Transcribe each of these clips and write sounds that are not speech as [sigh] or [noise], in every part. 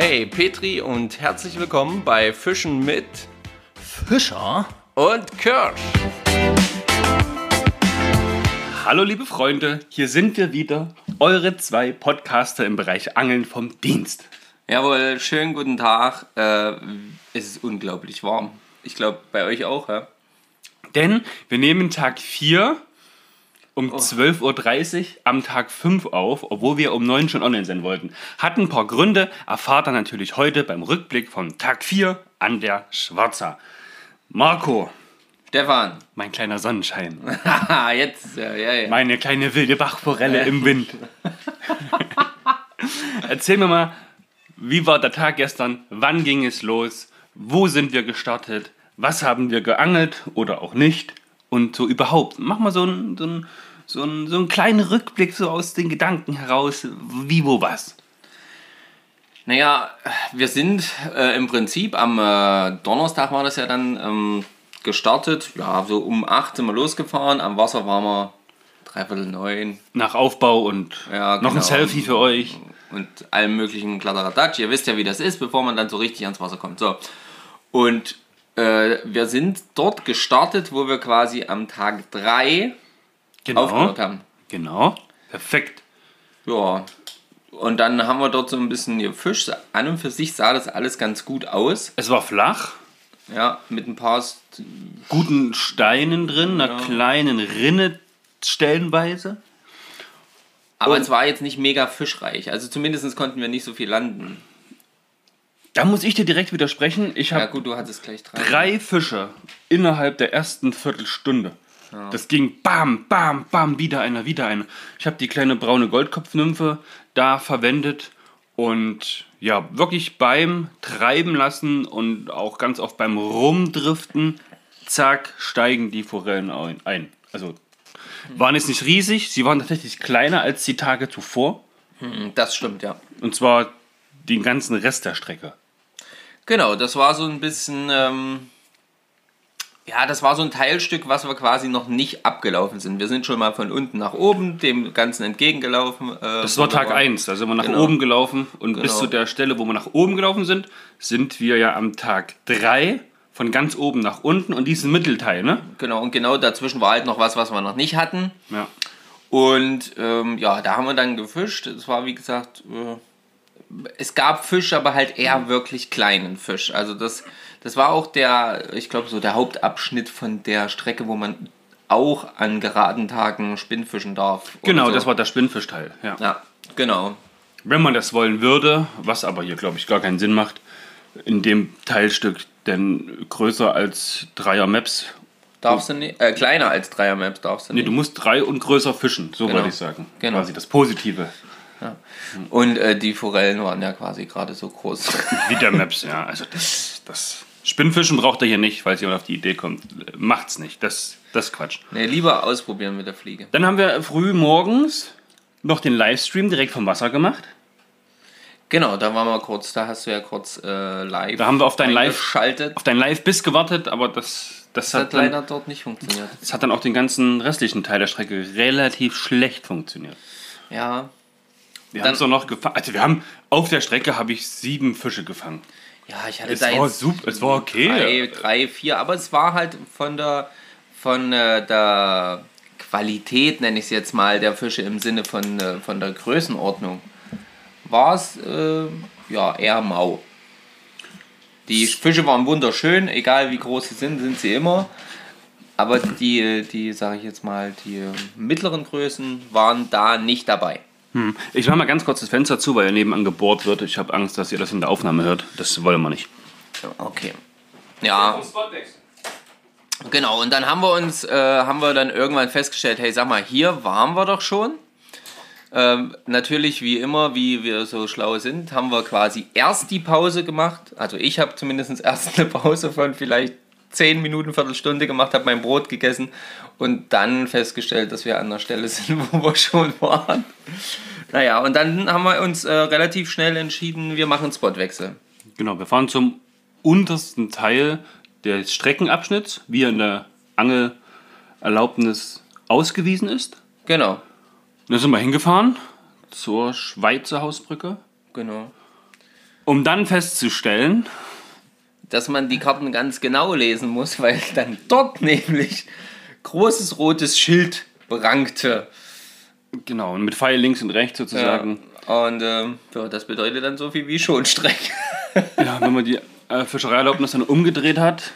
Hey Petri und herzlich willkommen bei Fischen mit Fischer? und Kirsch. Hallo liebe Freunde, hier sind wir wieder, eure zwei Podcaster im Bereich Angeln vom Dienst. Jawohl, schönen guten Tag. Äh, es ist unglaublich warm. Ich glaube, bei euch auch, ja? Denn wir nehmen Tag 4 um 12.30 Uhr am Tag 5 auf, obwohl wir um 9 schon online sein wollten. Hat ein paar Gründe, erfahrt ihr natürlich heute beim Rückblick von Tag 4 an der Schwarzer. Marco, Stefan. mein kleiner Sonnenschein, Haha, [laughs] jetzt, ja, ja, ja. meine kleine wilde Bachforelle im Wind. [laughs] Erzähl mir mal, wie war der Tag gestern? Wann ging es los? Wo sind wir gestartet? Was haben wir geangelt oder auch nicht? Und so überhaupt. Mach mal so einen, so einen, so einen, so einen kleinen Rückblick so aus den Gedanken heraus. Wie, wo, was? Naja, wir sind äh, im Prinzip am äh, Donnerstag war das ja dann ähm, gestartet. Ja, so um 8 sind wir losgefahren. Am Wasser waren wir dreiviertel neun. Nach Aufbau und Ja, noch ein genau. Selfie für euch. und allem möglichen Kladderadatsch. Ihr wisst ja, wie das ist, bevor man dann so richtig ans Wasser kommt. So. Und äh, wir sind dort gestartet, wo wir quasi am Tag 3 Genau. aufgehört haben. Genau. Perfekt. Ja. Und dann haben wir dort so ein bisschen gefischt. An und für sich sah das alles ganz gut aus. Es war flach, Ja, mit ein paar. St guten Steinen drin, einer Ja. kleinen Rinne stellenweise. aber Und- es war jetzt nicht mega fischreich. Also zumindest konnten wir nicht so viel landen. Da muss ich dir direkt widersprechen. Ich Ja, habe gut, du hattest gleich drei. drei Fische innerhalb der ersten Viertelstunde. Das ging bam, bam, bam, wieder einer, wieder einer. Ich habe die kleine braune Goldkopfnymphe da verwendet und ja, wirklich beim Treiben lassen und auch ganz oft beim Rumdriften, zack, steigen die Forellen ein- ein. Also waren jetzt nicht riesig, sie waren tatsächlich kleiner als die Tage zuvor. Das stimmt, ja. Und zwar den ganzen Rest der Strecke. Genau, das war so ein bisschen, ähm, ja, das war so ein Teilstück, was wir quasi noch nicht abgelaufen sind. Wir sind schon mal von unten nach oben, dem Ganzen entgegengelaufen. Äh, Das war Tag 1, da sind wir nach Genau. oben gelaufen und bis Genau. zu der Stelle, wo wir nach oben gelaufen sind, sind wir ja am Tag 3 von ganz oben nach unten und diesen Mittelteil, ne? Genau, und genau dazwischen war halt noch was, was wir noch nicht hatten. Ja. Und ähm, ja, da haben wir dann gefischt. Es war wie gesagt, äh, es gab Fisch, aber halt eher wirklich kleinen Fisch. Also das, das war auch der, ich glaube, so der Hauptabschnitt von der Strecke, wo man auch an geraden Tagen Spinnfischen darf. Genau, so. das war der Spinnfischteil. Ja. Ja, genau. Wenn man das wollen würde, was aber hier, glaube ich, gar keinen Sinn macht, in dem Teilstück denn größer als Dreier Maps. Darfst du nicht, äh, kleiner als Dreier Maps darfst du Nee, nicht. du musst drei und größer fischen, so Genau. wollte ich sagen. Genau. Quasi das Positive. Und äh, die Forellen waren ja quasi gerade so groß. Wie der Maps, ja. Also das, das Spinnfischen braucht er hier nicht, falls jemand auf die Idee kommt. Macht's nicht. Das, das ist Quatsch. nee, lieber ausprobieren mit der Fliege. Dann haben wir früh morgens noch den Livestream direkt vom Wasser gemacht. Genau, da waren wir kurz, da hast du ja kurz äh, live Da haben wir auf dein Live- geschaltet. Auf dein Live-Biss gewartet, aber das, das, Das hat hat dann, leider dort nicht funktioniert. das hat dann auch den ganzen restlichen Teil der Strecke relativ schlecht funktioniert. Ja, Wir haben es noch gefangen. Also wir haben auf der Strecke habe ich sieben Fische gefangen. ja, ich hatte Es da war jetzt super, es war okay. drei, drei, vier, aber es war halt von der von äh, der Qualität, nenne ich es jetzt mal, der Fische im Sinne von, äh, von der Größenordnung, war es äh, ja eher mau. Die Fische waren wunderschön, egal wie groß sie sind, sind sie immer. Aber die, die sage ich jetzt mal, die mittleren Größen waren da nicht dabei. Hm. Ich mache mal ganz kurz das Fenster zu, weil ja nebenan gebohrt wird. Ich habe Angst, dass ihr das in der Aufnahme hört. Das wollen wir nicht. Okay. Ja, genau. Und dann haben wir uns, äh, haben wir dann irgendwann festgestellt, hey, sag mal, hier waren wir doch schon. Ähm, natürlich, wie immer, wie wir so schlau sind, haben wir quasi erst die Pause gemacht. Also ich habe zumindest erst eine Pause von vielleicht 10 Minuten, Viertelstunde gemacht, habe mein Brot gegessen und dann festgestellt, dass wir an der Stelle sind, [laughs] wo wir schon waren. Naja, und dann haben wir uns äh, relativ schnell entschieden, wir machen Spotwechsel. Genau, wir fahren zum untersten Teil des Streckenabschnitts, wie er in der Angelerlaubnis ausgewiesen ist. Genau, Da sind wir hingefahren zur Schweizer Hausbrücke. genau. Um dann festzustellen, dass man die Karten ganz genau lesen muss, [laughs] weil dann dort nämlich großes rotes Schild prangte. genau, und mit Pfeil links und rechts sozusagen, Und ähm, ja, das bedeutet dann so viel wie Schonstreck. [laughs] ja. wenn man die äh, Fischereierlaubnis dann umgedreht hat,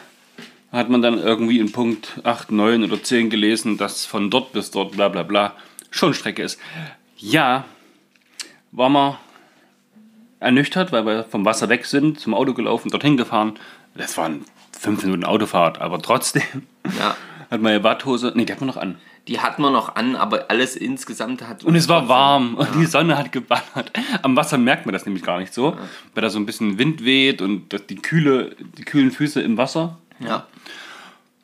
hat man dann irgendwie in Punkt 8, 9 oder 10 gelesen, dass von dort bis dort bla bla bla schon Strecke ist. Ja, war man ernüchtert, weil wir vom Wasser weg sind, zum Auto gelaufen, dorthin gefahren. Das waren fünf Minuten Autofahrt, aber trotzdem Ja, [laughs] hat man ja Badhose, nee, die hat man noch an. die hat man noch an, aber alles insgesamt hat. Und es war warm und die Sonne hat geballert. Am Wasser merkt man das nämlich gar nicht so, weil da so ein bisschen Wind weht und die, kühle, die kühlen Füße im Wasser. Ja.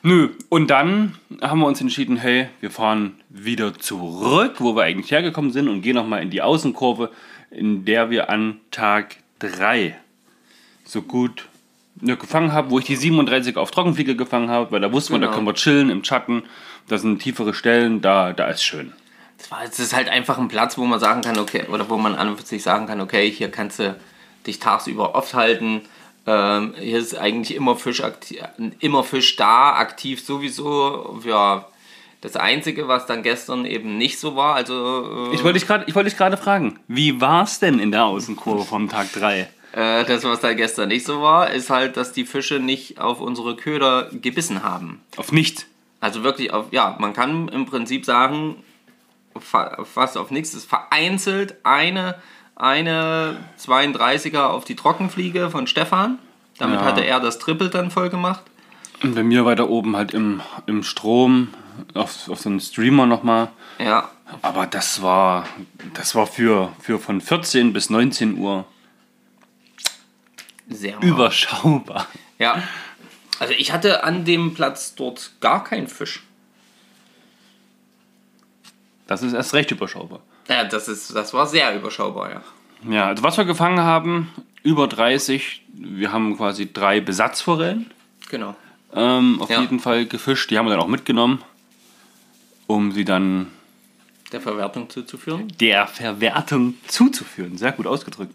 Nö, und dann haben wir uns entschieden, hey, wir fahren wieder zurück, wo wir eigentlich hergekommen sind und gehen nochmal in die Außenkurve, in der wir an Tag 3 so gut ne, gefangen haben, wo ich die 37 auf Trockenfliege gefangen habe, weil da wusste man, da Genau. können wir chillen im Schatten, da sind tiefere Stellen, da, da ist schön. Das, war, es ist halt einfach ein Platz, wo man sagen kann, okay, oder wo man an und für sich sagen kann, okay, hier kannst du dich tagsüber oft halten. Ähm, hier ist eigentlich immer Fisch, immer Fisch da, aktiv sowieso. Ja, das Einzige, was dann gestern eben nicht so war, also äh, Ich wollte dich gerade wollt dich gerade fragen, wie war es denn in der Außenkurve vom Tag 3? Äh, das, was da gestern nicht so war, ist halt, dass die Fische nicht auf unsere Köder gebissen haben. Auf nichts. Also wirklich auf, ja, man kann im Prinzip sagen, fa- fast auf nichts. Ist vereinzelt eine, eine 32er auf die Trockenfliege von Stefan. Damit Ja. hatte er das Triple dann voll gemacht. Und bei mir weiter oben halt im, im Strom, auf, auf so einen Streamer nochmal. Ja, Aber das war, das war für, für von 14 bis 19 Uhr sehr überschaubar. Ja. Also ich hatte an dem Platz dort gar keinen Fisch. Das ist erst recht überschaubar. Ja, das, ist, das war sehr überschaubar, ja. Ja, also was wir gefangen haben, über 30. Wir haben quasi drei Besatzforellen Genau. ähm, auf Ja. jeden Fall gefischt. Die haben wir dann auch mitgenommen, um sie dann Der Verwertung zuzuführen. der Verwertung zuzuführen. Sehr gut ausgedrückt.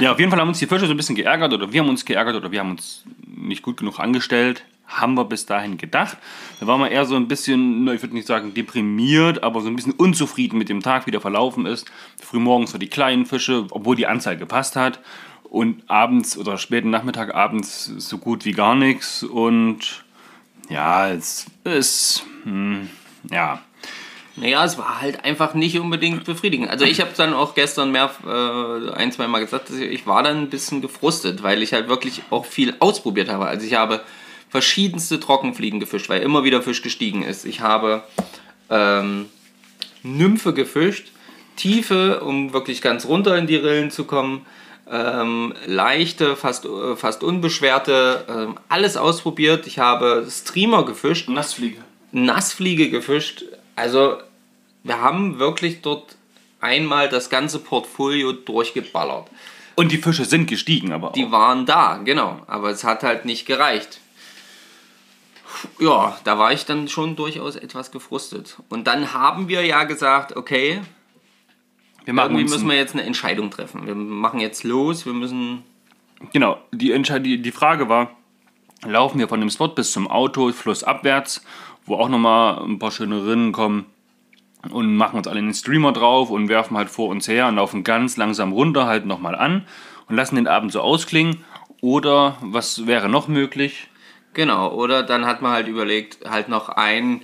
ja, auf jeden Fall haben uns die Fische so ein bisschen geärgert oder wir haben uns geärgert oder wir haben uns nicht gut genug angestellt. Haben wir bis dahin gedacht. Da waren wir eher so ein bisschen, ich würde nicht sagen deprimiert, aber so ein bisschen unzufrieden mit dem Tag, wie der verlaufen ist. Frühmorgens so die kleinen Fische, obwohl die Anzahl gepasst hat. Und abends oder späten Nachmittag, abends so gut wie gar nichts. Und ja, es ist, hm, ja, Naja, es war halt einfach nicht unbedingt befriedigend. Also ich habe dann auch gestern mehr, äh, ein, zwei Mal gesagt, dass ich, ich war dann ein bisschen gefrustet, weil ich halt wirklich auch viel ausprobiert habe. Also ich habe verschiedenste Trockenfliegen gefischt, weil immer wieder Fisch gestiegen ist. Ich habe ähm, Nymphe gefischt, Tiefe, um wirklich ganz runter in die Rillen zu kommen. Ähm, leichte, fast, äh, fast unbeschwerte, ähm, alles ausprobiert. Ich habe Streamer gefischt. Nassfliege. Nassfliege gefischt. Also wir haben wirklich dort einmal das ganze Portfolio durchgeballert. Und die Fische sind gestiegen, aber auch. Die waren da, genau. Aber es hat halt nicht gereicht. Ja, da war ich dann schon durchaus etwas gefrustet. Und dann haben wir ja gesagt, okay, wir machen irgendwie müssen wir jetzt eine Entscheidung treffen. Wir machen jetzt los, wir müssen Genau, die, Entscheid die, die Frage war, laufen wir von dem Spot bis zum Auto, flussabwärts, wo auch nochmal ein paar schöne Rinnen kommen und machen uns alle in den Streamer drauf und werfen halt vor uns her und laufen ganz langsam runter, halt nochmal an und lassen den Abend so ausklingen. Oder was wäre noch möglich? Genau, oder dann hat man halt überlegt, halt noch ein,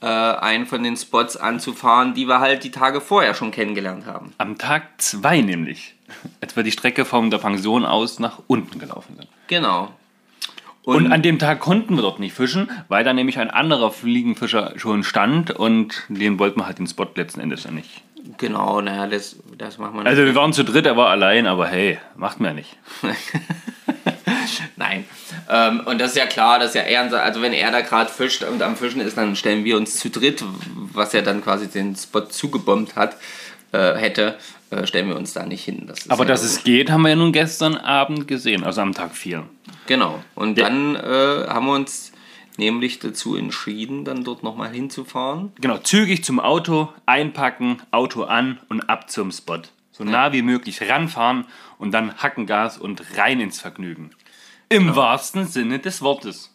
äh, einen von den Spots anzufahren, die wir halt die Tage vorher schon kennengelernt haben. Am Tag 2 nämlich, [laughs] als wir die Strecke von der Pension aus nach unten gelaufen sind. Genau. Und an dem Tag konnten wir dort nicht fischen, weil da nämlich ein anderer Fliegenfischer schon stand und den wollten wir halt den Spot letzten Endes ja nicht. Genau, naja, das, das machen wir Also wir waren zu dritt, er war allein, aber hey, macht mir nicht. [laughs] Nein. Ähm, und das ist ja klar, dass ja er, also wenn er da gerade fischt und am Fischen ist, dann stellen wir uns zu dritt, was er dann quasi den Spot zugebombt hat, äh, hätte, äh, stellen wir uns da nicht hin. Das Aber ja dass es geht, haben wir ja nun gestern Abend gesehen, also am Tag 4. Genau. Und dann äh, haben wir uns nämlich dazu entschieden, dann dort nochmal hinzufahren. Genau, zügig zum Auto, einpacken, Auto an und ab zum Spot. So nah wie möglich ranfahren und dann Hackengas und rein ins Vergnügen. Im wahrsten Sinne des Wortes.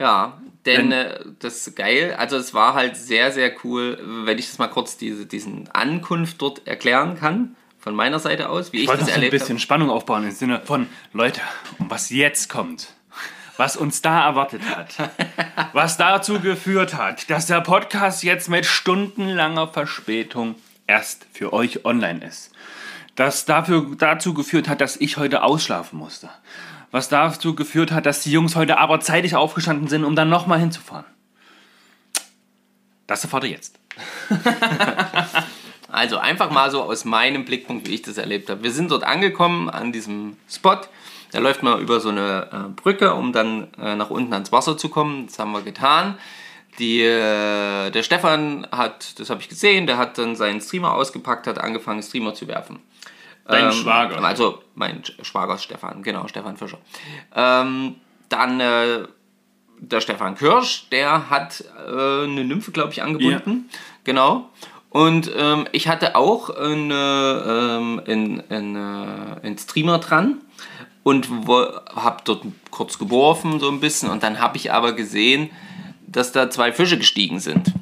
Ja, denn Wenn- äh, das ist geil. Also es war halt sehr, sehr cool, wenn ich das mal kurz diese, diesen Ankunft dort erklären kann, von meiner Seite aus, wie ich, Ich das noch so ein erlebt bisschen Spannung aufbauen im Sinne von, Leute, was jetzt kommt, was uns da erwartet hat, [laughs] was dazu geführt hat, dass der Podcast jetzt mit stundenlanger Verspätung erst für euch online ist. Das dafür, dazu geführt hat, dass ich heute ausschlafen musste. Was dazu geführt hat, dass die Jungs heute aber zeitig aufgestanden sind, um dann nochmal hinzufahren. Das erfahrt ihr jetzt. [laughs] Also einfach mal so aus meinem Blickpunkt, wie ich das erlebt habe. Wir sind dort angekommen an diesem Spot. Da läuft man über so eine äh, Brücke, um dann äh, nach unten ans Wasser zu kommen. Das haben wir getan. Die, äh, der Stefan hat, das habe ich gesehen, der hat dann seinen Streamer ausgepackt, hat angefangen, Streamer zu werfen. Dein Schwager. Also mein Sch- Schwager Stefan, genau, Stefan Fischer. Ähm, dann äh, der Stefan Kirsch, der hat äh, eine Nymphe, glaube ich, angebunden. Genau. Und ähm, ich hatte auch eine, ähm, einen, einen, äh, einen Streamer dran und habe dort kurz geworfen, so ein bisschen. Und dann habe ich aber gesehen, dass da zwei Fische gestiegen sind.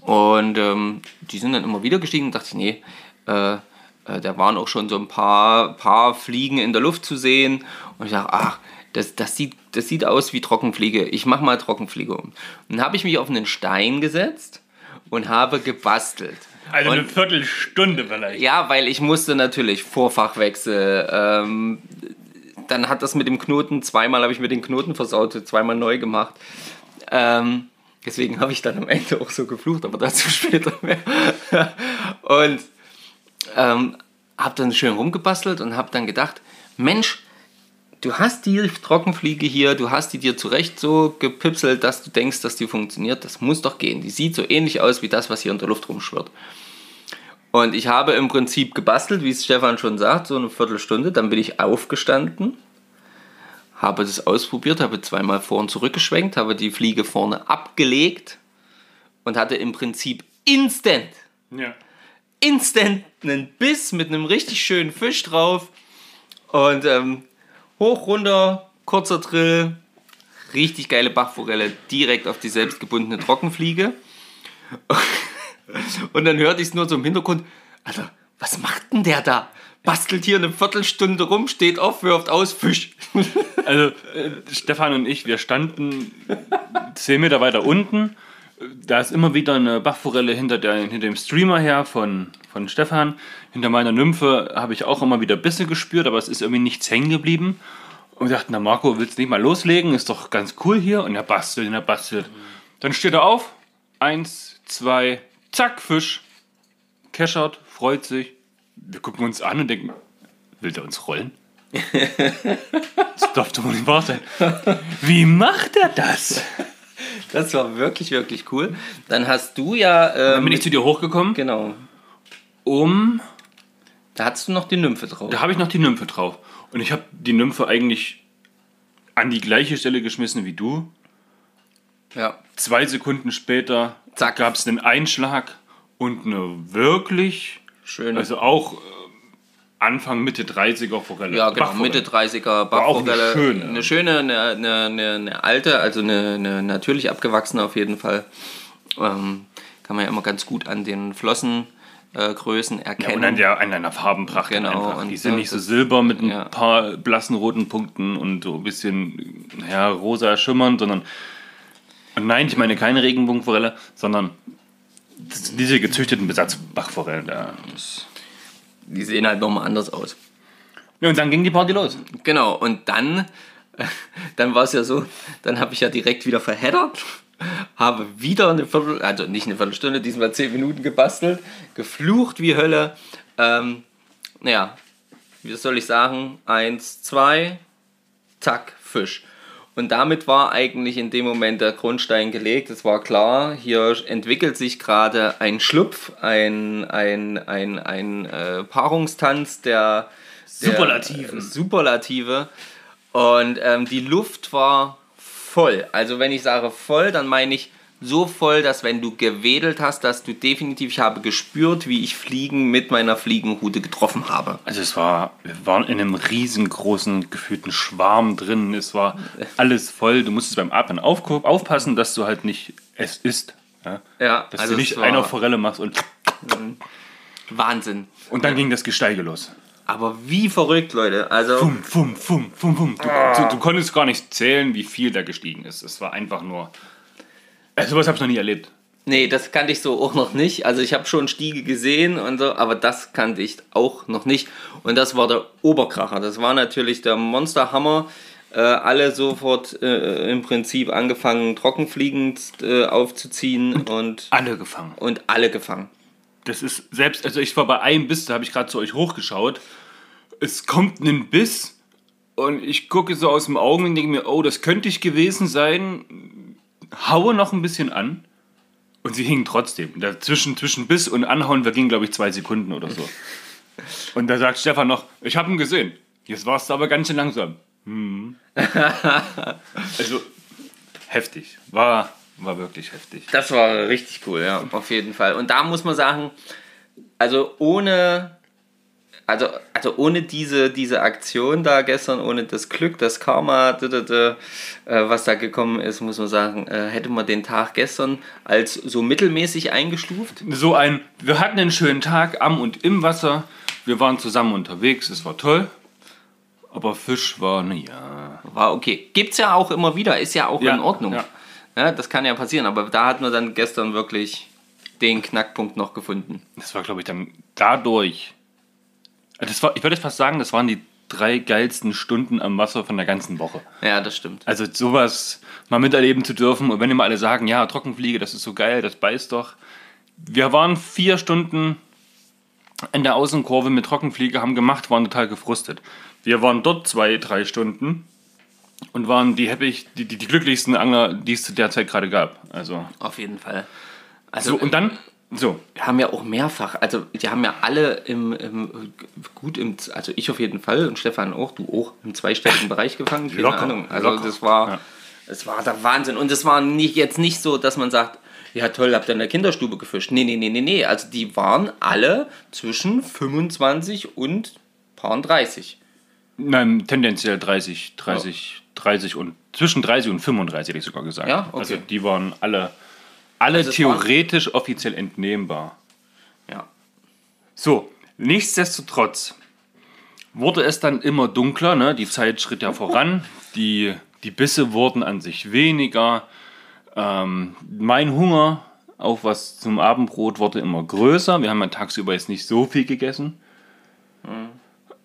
Und ähm, die sind dann immer wieder gestiegen und dachte ich, nee, äh, äh, da waren auch schon so ein paar, paar Fliegen in der Luft zu sehen. Und ich dachte, ach, das, das, sieht, das sieht aus wie Trockenfliege. Ich mache mal Trockenfliege um. Und dann habe ich mich auf einen Stein gesetzt und habe gebastelt. Also Und- eine Viertelstunde vielleicht. ja, weil ich musste natürlich Vorfachwechsel. Ähm, dann hat das mit dem Knoten, zweimal habe ich mir den Knoten versaut, zweimal neu gemacht. Ähm, deswegen habe ich dann am Ende auch so geflucht, aber dazu [laughs] später mehr. und ähm, habe dann schön rumgebastelt und habe dann gedacht, Mensch, du hast die Trockenfliege hier, du hast die dir zurecht so gepipselt, dass du denkst, dass die funktioniert. Das muss doch gehen. Die sieht so ähnlich aus wie das, was hier in der Luft rumschwirrt. Und ich habe im Prinzip gebastelt, wie es Stefan schon sagt, so eine Viertelstunde. Dann bin ich aufgestanden, habe das ausprobiert, habe zweimal vor und zurückgeschwenkt, habe die Fliege vorne abgelegt und hatte im Prinzip instant, Ja. instant einen Biss mit einem richtig schönen Fisch drauf. Und ähm, hoch, runter, kurzer Drill, richtig geile Bachforelle direkt auf die selbstgebundene Trockenfliege. [laughs] Und dann hörte ich es nur so im Hintergrund, Alter, was macht denn der da? Bastelt hier eine Viertelstunde rum, steht auf, wirft aus, Fisch. Also äh, Stefan und ich, wir standen 10 Meter weiter unten. Da ist immer wieder eine Bachforelle hinter, der, hinter dem Streamer her von, von Stefan. Hinter meiner Nymphe habe ich auch immer wieder Bisse gespürt, aber es ist irgendwie nichts hängen geblieben. Und wir dachten, na Marco, willst du nicht mal loslegen? Ist doch ganz cool hier. Und er bastelt und er bastelt. Dann steht er auf. Eins, zwei, zack, Fisch. Keschert, freut sich. Wir gucken uns an und denken, will der uns rollen? [laughs] Das darf doch wohl nicht wahr sein. Wie macht er das? Das war wirklich, wirklich cool. Dann hast du ja. Dann Ähm, bin ich zu dir hochgekommen, genau. um. Da hattest du noch die Nymphe drauf. Da habe ich noch die Nymphe drauf. Und ich habe die Nymphe eigentlich an die gleiche Stelle geschmissen wie du. Ja. Zwei Sekunden später gab es einen Einschlag und eine wirklich, Schön. also auch äh, Anfang, Mitte 30er Forelle. Ja, genau, Bachforelle. Mitte 30er auch eine Bachforelle. schöne. Eine schöne, eine, eine, eine, alte, also eine, eine natürlich abgewachsene auf jeden Fall. Ähm, kann man ja immer ganz gut an den Flossengrößen äh, Größen Ja, erkennen. und an, der, an einer Farbenpracht Genau, einfach. Die sind nicht so das- silber mit ein ja. paar blassen roten Punkten und so ein bisschen ja, rosa schimmernd, sondern und nein, ich meine keine Regenbogenforelle, sondern das- diese gezüchteten Besatzbachforellen. Da. Die sehen halt nochmal anders aus. Ja, und dann ging die Party los. Genau, und dann, [laughs] dann war es ja so, dann habe ich ja direkt wieder verheddert, habe wieder eine Viertel, also nicht eine Viertelstunde, diesmal zehn Minuten gebastelt, geflucht wie Hölle. Ähm, naja, wie soll ich sagen? Eins, zwei, zack, Fisch. Und damit war eigentlich in dem Moment der Grundstein gelegt. Es war klar, hier entwickelt sich gerade ein Schlupf, ein, ein, ein, ein äh, Paarungstanz der, der Superlativen. äh, Superlative. Und ähm, die Luft war voll. Also wenn ich sage voll, dann meine ich so voll, dass wenn du gewedelt hast, dass du definitiv, ich habe gespürt, wie ich Fliegen mit meiner Fliegenrute getroffen habe. Also es war, wir waren in einem riesengroßen, gefühlten Schwarm drin. Es war alles voll. Du musstest beim Atmen auf, aufpassen, dass du halt nicht es isst. Ja? Ja, Dass also du nicht einer Forelle machst und, Wahnsinn. und dann ging das Gesteige los. Aber wie verrückt, Leute. Also, Fum, fum, fum, fum, fum. Du, du, du konntest gar nicht zählen, wie viel da gestiegen ist. Es war einfach nur. Also sowas habe ich noch nie erlebt. nee, das kannte ich so auch noch nicht. Also, ich habe schon Stiege gesehen und so, aber das kannte ich auch noch nicht. Und das war der Oberkracher. Das war natürlich der Monsterhammer. Äh, alle sofort äh, im Prinzip angefangen, trockenfliegend äh, aufzuziehen und, Alle gefangen. und alle gefangen. Das ist selbst, also ich war bei einem Biss, da habe ich gerade zu euch hochgeschaut. Es kommt ein Biss und ich gucke so aus dem Augen und denke mir, oh, das könnte ich gewesen sein. Haue noch ein bisschen an und sie hingen trotzdem. Dazwischen, zwischen Biss und Anhauen vergingen, glaube ich, zwei Sekunden oder so. [laughs] Und da sagt Stefan noch, ich habe ihn gesehen. Jetzt warst du aber ganz schön langsam. Hm. [laughs] also heftig. War, war wirklich heftig. Das war richtig cool, ja, auf jeden Fall. Und da muss man sagen, also ohne, also, also ohne diese, diese Aktion da gestern, ohne das Glück, das Karma, d -d -d, äh, was da gekommen ist, muss man sagen, äh, hätte man den Tag gestern als so mittelmäßig eingestuft. so ein, wir hatten einen schönen Tag am und im Wasser. Wir waren zusammen unterwegs, es war toll. Aber Fisch war, naja. War okay. Gibt's ja auch immer wieder, ist ja auch Ja, in Ordnung. ja. Ja, das kann ja passieren, aber da hat man dann gestern wirklich den Knackpunkt noch gefunden. Das war, glaube ich, dann dadurch. Das war, ich würde fast sagen, das waren die drei geilsten Stunden am Wasser von der ganzen Woche. Ja, das stimmt. Also sowas mal miterleben zu dürfen. Und wenn immer alle sagen, ja, Trockenfliege, das ist so geil, das beißt doch. Wir waren vier Stunden in der Außenkurve mit Trockenfliege, haben gemacht, waren total gefrustet. Wir waren dort zwei, drei Stunden und waren die, happy, die, die, die glücklichsten Angler, die es zu der Zeit gerade gab. Also, Auf jeden Fall. Also, so, und dann, so, wir haben ja auch mehrfach, also die haben ja alle im, im gut im, also ich auf jeden Fall und Stefan auch, du auch im zweistelligen Bereich gefangen, keine Locker, Ahnung. Also locker. das war, Ja. war der Wahnsinn und es war nicht, jetzt nicht so, dass man sagt, ja toll, habt ihr in der Kinderstube gefischt. Nee, nee, nee, nee, nee, also die waren alle zwischen 25 und paar 30. nein, tendenziell 30, 30, 30 und zwischen 30 und 35 hätte ich sogar gesagt. Ja, okay. Also die waren alle, alle Also theoretisch offiziell entnehmbar. Ja. So, nichtsdestotrotz wurde es dann immer dunkler, ne? die Zeit schritt ja voran, die, die Bisse wurden an sich weniger, ähm, mein Hunger, auch was zum Abendbrot, wurde immer größer. Wir haben ja tagsüber jetzt nicht so viel gegessen.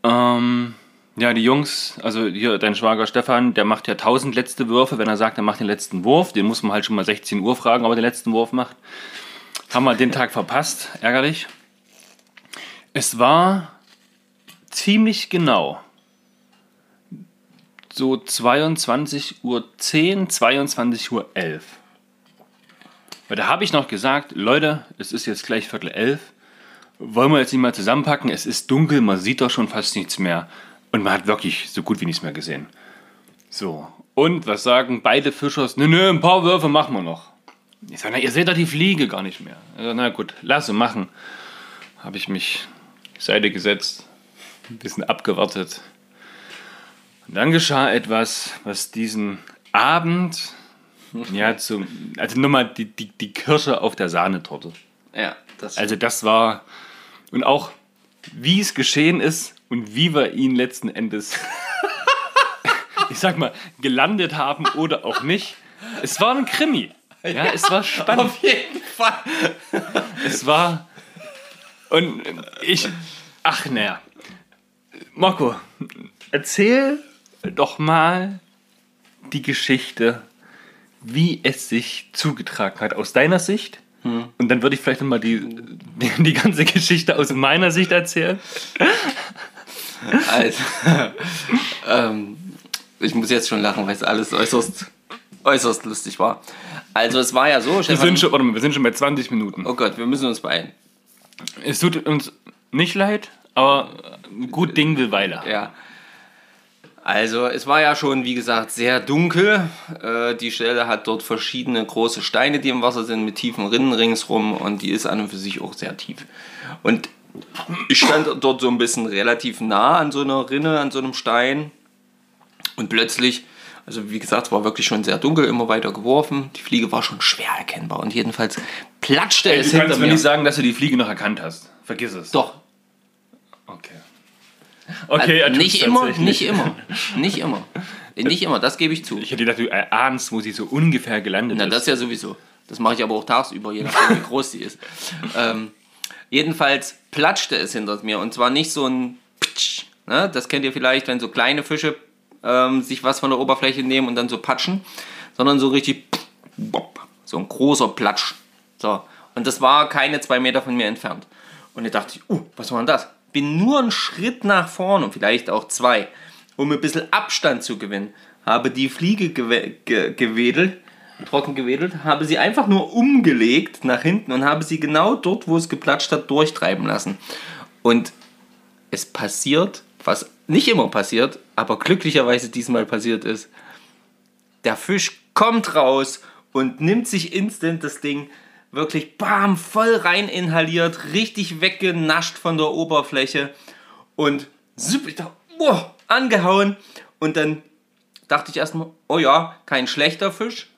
Ähm, ja, die Jungs, also hier dein Schwager Stefan, der macht ja 1000 letzte Würfe, wenn er sagt, er macht den letzten Wurf. Den muss man halt schon mal 16 Uhr fragen, ob er den letzten Wurf macht. Haben wir den Tag verpasst, ärgerlich. Es war ziemlich genau so 22.10 Uhr, 22.11 Uhr. Weil da habe ich noch gesagt, Leute, es ist jetzt gleich Viertel elf. Wollen wir jetzt nicht mal zusammenpacken? Es ist dunkel, man sieht doch schon fast nichts mehr. Und man hat wirklich so gut wie nichts mehr gesehen. So. Und was sagen beide Fischers? Nö, nö, ein paar Würfe machen wir noch. Ich sage, na, ihr seht doch die Fliege gar nicht mehr. Also, na gut, lasse machen. Habe ich mich Seite gesetzt, ein bisschen abgewartet. Und dann geschah etwas, was diesen Abend, ja, zum, also nochmal die, die, die Kirsche auf der Sahnetorte. Ja, das Also das war, und auch wie es geschehen ist und wie wir ihn letzten Endes, [laughs] ich sag mal, gelandet haben oder auch nicht. Es war ein Krimi. Ja, es war spannend. auf jeden Fall. Es war. Und ich. Ach, naja. Marco, erzähl doch mal die Geschichte, wie es sich zugetragen hat, aus deiner Sicht. Und dann würde ich vielleicht nochmal die, die, die ganze Geschichte aus meiner Sicht erzählen. Also, [laughs] ähm, ich muss jetzt schon lachen, weil es alles äußerst, äußerst lustig war. Also es war ja so, Wir Stefan, sind, schon, warte mal, wir sind schon bei 20 Minuten. oh Gott, wir müssen uns beeilen. Es tut uns nicht leid, aber gut Ding will Weile. Ja. Also es war ja schon, wie gesagt, sehr dunkel. Äh, die Stelle hat dort verschiedene große Steine, die im Wasser sind, mit tiefen Rinnen ringsrum und die ist an und für sich auch sehr tief. Und ich stand dort so ein bisschen relativ nah an so einer Rinne, an so einem Stein und plötzlich, also wie gesagt, es war wirklich schon sehr dunkel, immer weiter geworfen. Die Fliege war schon schwer erkennbar und jedenfalls platschte Ey, es du hinter kannst mir mir. nicht sagen, dass du die Fliege noch erkannt hast. Vergiss es. Doch, Okay. Okay, tut's nicht immer, nicht immer, [laughs] nicht immer. Nicht immer, das gebe ich zu. Ich hätte gedacht, du erahnst, wo sie so ungefähr gelandet Na, ist. das ja sowieso. Das mache ich aber auch tagsüber, je nachdem, wie [laughs] groß sie ist. Ähm, jedenfalls platschte es hinter mir und zwar nicht so ein Pitsch. Ne? Das kennt ihr vielleicht, wenn so kleine Fische ähm, sich was von der Oberfläche nehmen und dann so patschen, sondern so richtig so ein großer Platsch. So. Und das war keine zwei Meter von mir entfernt. Und ich dachte, uh, was war denn das? Bin nur einen Schritt nach vorne, vielleicht auch zwei, um ein bisschen Abstand zu gewinnen. Habe die Fliege gewe ge gewedelt, trocken gewedelt, habe sie einfach nur umgelegt nach hinten und habe sie genau dort, wo es geplatscht hat, durchtreiben lassen. Und es passiert, was nicht immer passiert, aber glücklicherweise diesmal passiert ist. Der Fisch kommt raus und nimmt sich instant das Ding wirklich bam, voll rein inhaliert, richtig weggenascht von der Oberfläche und ich dachte, boah, angehauen und dann dachte ich erstmal, oh ja, kein schlechter Fisch,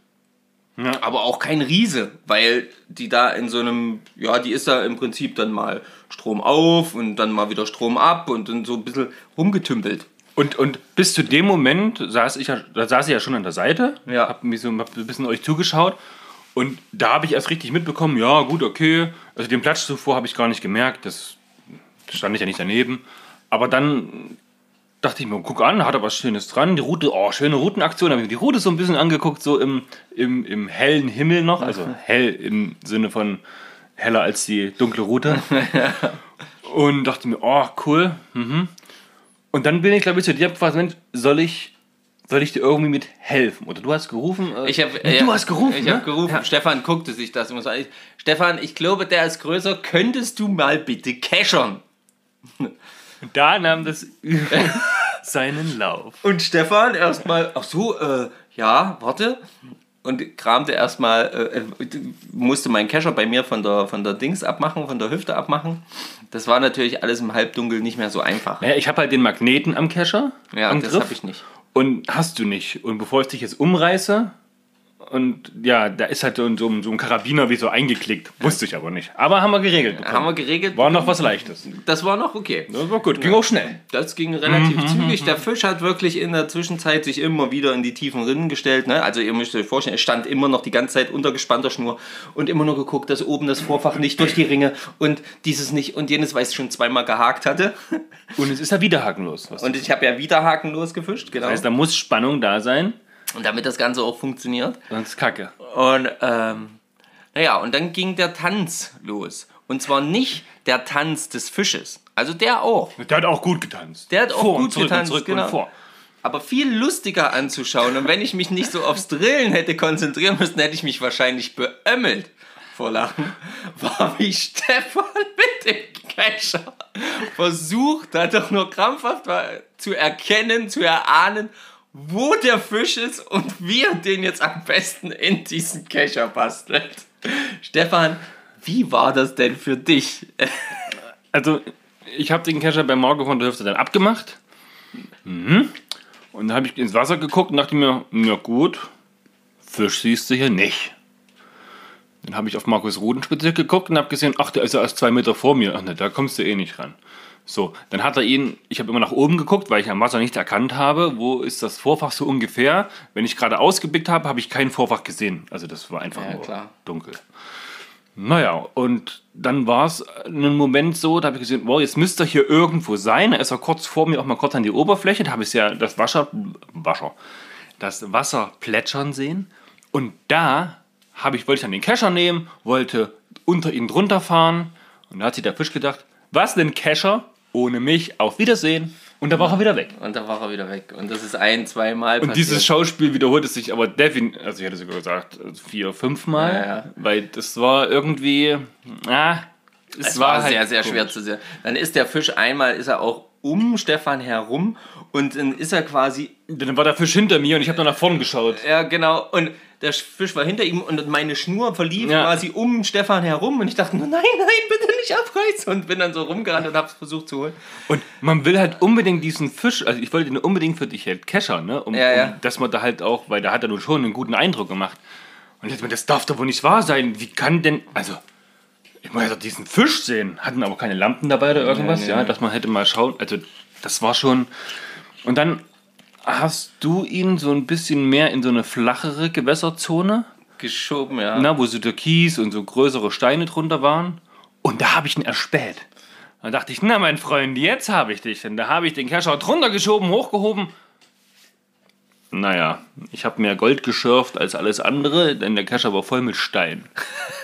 aber auch kein Riese, weil die da in so einem, ja, die ist da im Prinzip dann mal Strom auf und dann mal wieder Strom ab und dann so ein bisschen rumgetümpelt. Und, und bis zu dem Moment saß ich ja, da saß ich ja schon an der Seite, Ja. hab mir so hab ein bisschen euch zugeschaut und da habe ich erst richtig mitbekommen, ja gut, okay, also den Platsch zuvor habe ich gar nicht gemerkt, das stand ich ja nicht daneben, aber dann dachte ich mir, guck an, hat er was Schönes dran, die Route, oh, schöne Routenaktion, habe ich mir die Route so ein bisschen angeguckt, so im, im, im hellen Himmel noch, also hell im Sinne von heller als die dunkle Route [laughs] und dachte mir, oh, cool, mhm. Und dann bin ich, glaube ich, zu dir gefragt, Mensch, soll ich, soll ich dir irgendwie mit helfen? Oder du hast gerufen? äh, Ich hab, nee, du hast gerufen, Ich ne? habe gerufen. Stefan guckte sich das. Ich- Stefan, ich glaube, der ist größer. Könntest du mal bitte keschern? Da nahm das [laughs] seinen Lauf. Und Stefan erstmal, ach so, äh, ja, warte. Und kramte erstmal, äh, äh, musste meinen Kescher bei mir von der, von der Dings abmachen, von der Hüfte abmachen. Das war natürlich alles im Halbdunkel nicht mehr so einfach. Naja, ich habe halt den Magneten am Kescher. Ja, am das habe ich nicht. Und hast du nicht. Und bevor ich dich jetzt umreiße, und ja, da ist halt so, ein- so, ein- Karabiner wie so eingeklickt. Wusste ich aber nicht. Aber haben wir geregelt bekommen. Haben wir geregelt. War noch was Leichtes. Das war noch okay. Das war gut, ging auch schnell. Das ging relativ Mhm, zügig. Der Fisch hat wirklich in der Zwischenzeit sich immer wieder in die tiefen Rinnen gestellt. Ne? Also ihr müsst euch vorstellen, er stand immer noch die ganze Zeit unter gespannter Schnur und immer nur geguckt, dass oben das Vorfach nicht durch die Ringe und dieses nicht und jenes, weil es schon zweimal gehakt hatte. Und es ist ja wieder hakenlos. Und ich habe ja wieder hakenlos gefischt, genau. das heißt, da muss Spannung da sein, Und damit das Ganze auch funktioniert. sonst kacke. Und ähm, naja, und dann ging der Tanz los. Und zwar nicht der Tanz des Fisches. Also der auch. Der hat auch gut getanzt. Der hat auch vor gut und zurück getanzt, und zurück genau. und vor. aber viel lustiger anzuschauen. Und wenn ich mich nicht so aufs Drillen hätte konzentrieren müssen, hätte ich mich wahrscheinlich beömmelt vor Lachen, war wie Stefan mit dem Kescher versucht hat, doch nur krampfhaft war, zu erkennen, zu erahnen, wo der Fisch ist und wie er den jetzt am besten in diesen Kescher bastelt. Stefan, wie war das denn für dich? Also, ich habe den Kescher bei Morgen von der Hüfte dann abgemacht. Mhm. Und dann habe ich ins Wasser geguckt und dachte mir, na gut, Fisch siehst du hier nicht. Dann habe ich auf Markus Rudenspitze geguckt und habe gesehen, ach, der ist ja erst zwei Meter vor mir. Ach ne, da kommst du eh nicht ran. So, dann hat er ihn, ich habe immer nach oben geguckt, weil ich am Wasser nicht erkannt habe, wo ist das Vorfach so ungefähr. Wenn ich gerade ausgeblickt habe, habe ich kein Vorfach gesehen. Also das war einfach Ja, nur klar. dunkel. Naja, und dann war es einen Moment so, da habe ich gesehen, wow, jetzt müsste er hier irgendwo sein. Er ist er kurz vor mir auch mal kurz an die Oberfläche, da habe ich ja das Wasser, Wasser, das Wasser plätschern sehen. Und da habe ich, wollte ich dann den Kescher nehmen, wollte unter ihn drunter fahren. Und da hat sich der Fisch gedacht, was denn Kescher? Ohne mich, auf Wiedersehen. Und da war er wieder weg. Und da war er wieder weg. Und das ist ein, zweimal Und passiert. dieses Schauspiel wiederholte sich aber definitiv, also ich hätte sogar gesagt, vier, fünfmal. Ja, ja. Weil das war irgendwie, ah, es, Es war, halt sehr, sehr komisch. schwer zu sehen. Dann ist der Fisch einmal, ist er auch um Stefan herum und dann ist er quasi Dann war der Fisch hinter mir und ich habe nur nach vorne geschaut. Ja, genau. Und der Fisch war hinter ihm und meine Schnur verlief Ja. quasi um Stefan herum. Und ich dachte, nur, nein, nein, bitte nicht abreißen. Und bin dann so rumgerannt und hab's versucht zu holen. Und man will halt unbedingt diesen Fisch, also ich wollte den unbedingt für dich halt keschern, ne? Um, Ja, ja. um dass man da halt auch, weil da hat er nun schon einen guten Eindruck gemacht. Und jetzt, das darf doch wohl nicht wahr sein. Wie kann denn, also, ich muss ja doch diesen Fisch sehen. Hatten aber keine Lampen dabei oder irgendwas, ja, dass man hätte mal schauen. Also, das war schon. Und dann hast du ihn so ein bisschen mehr in so eine flachere Gewässerzone Geschoben, ja. na, wo so Türkis und so größere Steine drunter waren. Und da habe ich ihn erspäht. Da dachte ich, na mein Freund, jetzt habe ich dich. Und da habe ich den Kescher drunter geschoben, hochgehoben. Naja, ich habe mehr Gold geschürft als alles andere, denn der Kescher war voll mit Stein.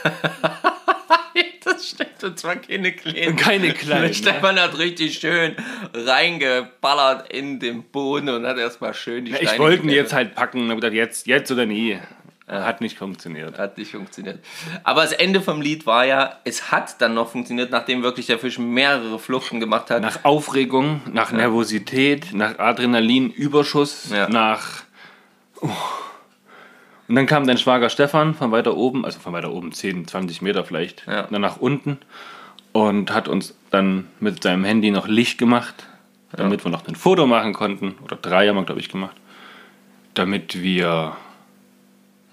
[laughs] Das stimmt, und zwar keine kleinen. Keine kleinen, Der Stefan hat richtig schön reingeballert in den Boden und hat erstmal schön die Ich Steine wollte ihn jetzt halt packen und habe gedacht, jetzt, jetzt oder nie. Hat nicht funktioniert. Hat nicht funktioniert. Aber das Ende vom Lied war ja, es hat dann noch funktioniert, nachdem wirklich der Fisch mehrere Fluchten gemacht hat. Nach Aufregung, nach Nervosität, nach Adrenalinüberschuss, Ja. nach. Oh. Und dann kam dein Schwager Stefan von weiter oben, also von weiter oben 10, 20 Meter vielleicht, Ja. dann nach unten und hat uns dann mit seinem Handy noch Licht gemacht, damit wir noch ein Foto machen konnten. Oder drei haben wir, glaube ich, gemacht. Damit wir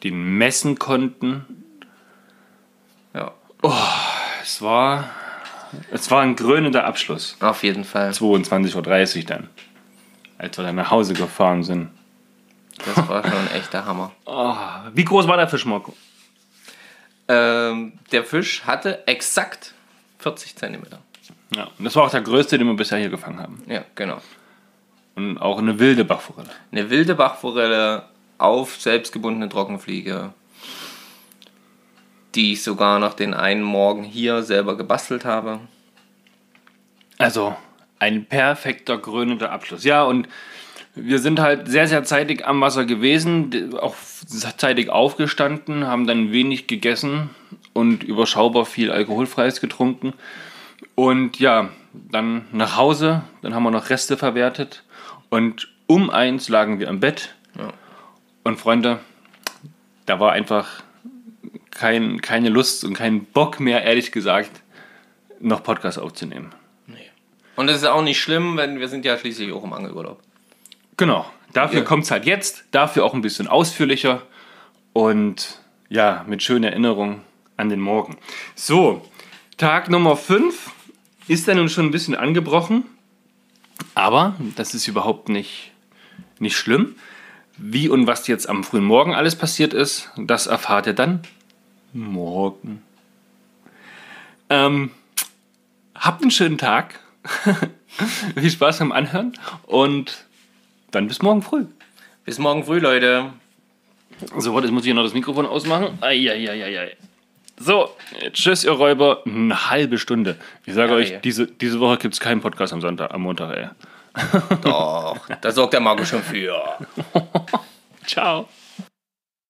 den messen konnten. ja, Es war, es war ein krönender Abschluss. auf jeden Fall. 22.30 Uhr dann, als wir dann nach Hause gefahren sind. Das war schon ein echter Hammer. [laughs] Wie groß war der Fisch, Marco? Ähm, der Fisch hatte exakt 40 Zentimeter. Ja, und das war auch der größte, den wir bisher hier gefangen haben. Ja, genau. Und auch eine wilde Bachforelle. Eine wilde Bachforelle auf selbstgebundene Trockenfliege, die ich sogar noch den einen Morgen hier selber gebastelt habe. Also ein perfekter krönender Abschluss. Ja, und wir sind halt sehr, sehr zeitig am Wasser gewesen, auch zeitig aufgestanden, haben dann wenig gegessen und überschaubar viel Alkoholfreies getrunken. Und ja, dann nach Hause, dann haben wir noch Reste verwertet und um eins lagen wir im Bett. Ja. Und Freunde, da war einfach kein, keine Lust und kein Bock mehr, ehrlich gesagt, noch Podcast aufzunehmen. Und das ist auch nicht schlimm, wenn wir sind ja schließlich auch im Angelurlaub. Genau. Dafür Ja. kommt es halt jetzt, dafür auch ein bisschen ausführlicher und ja, mit schönen Erinnerungen an den Morgen. So, Tag Nummer 5 ist dann nun schon ein bisschen angebrochen, aber das ist überhaupt nicht, nicht schlimm. Wie und was jetzt am frühen Morgen alles passiert ist, das erfahrt ihr dann morgen. Ähm, habt einen schönen Tag. [laughs] Viel Spaß beim Anhören und dann bis morgen früh. Bis morgen früh, Leute. So, warte, jetzt muss ich hier noch das Mikrofon ausmachen. Eieieiei. So, tschüss, ihr Räuber. Eine halbe Stunde. Ich sage Ja, euch, ja. diese, diese Woche gibt es keinen Podcast am Sonntag, am Montag, ey. Doch, da sorgt der Marco schon für. [laughs] Ciao.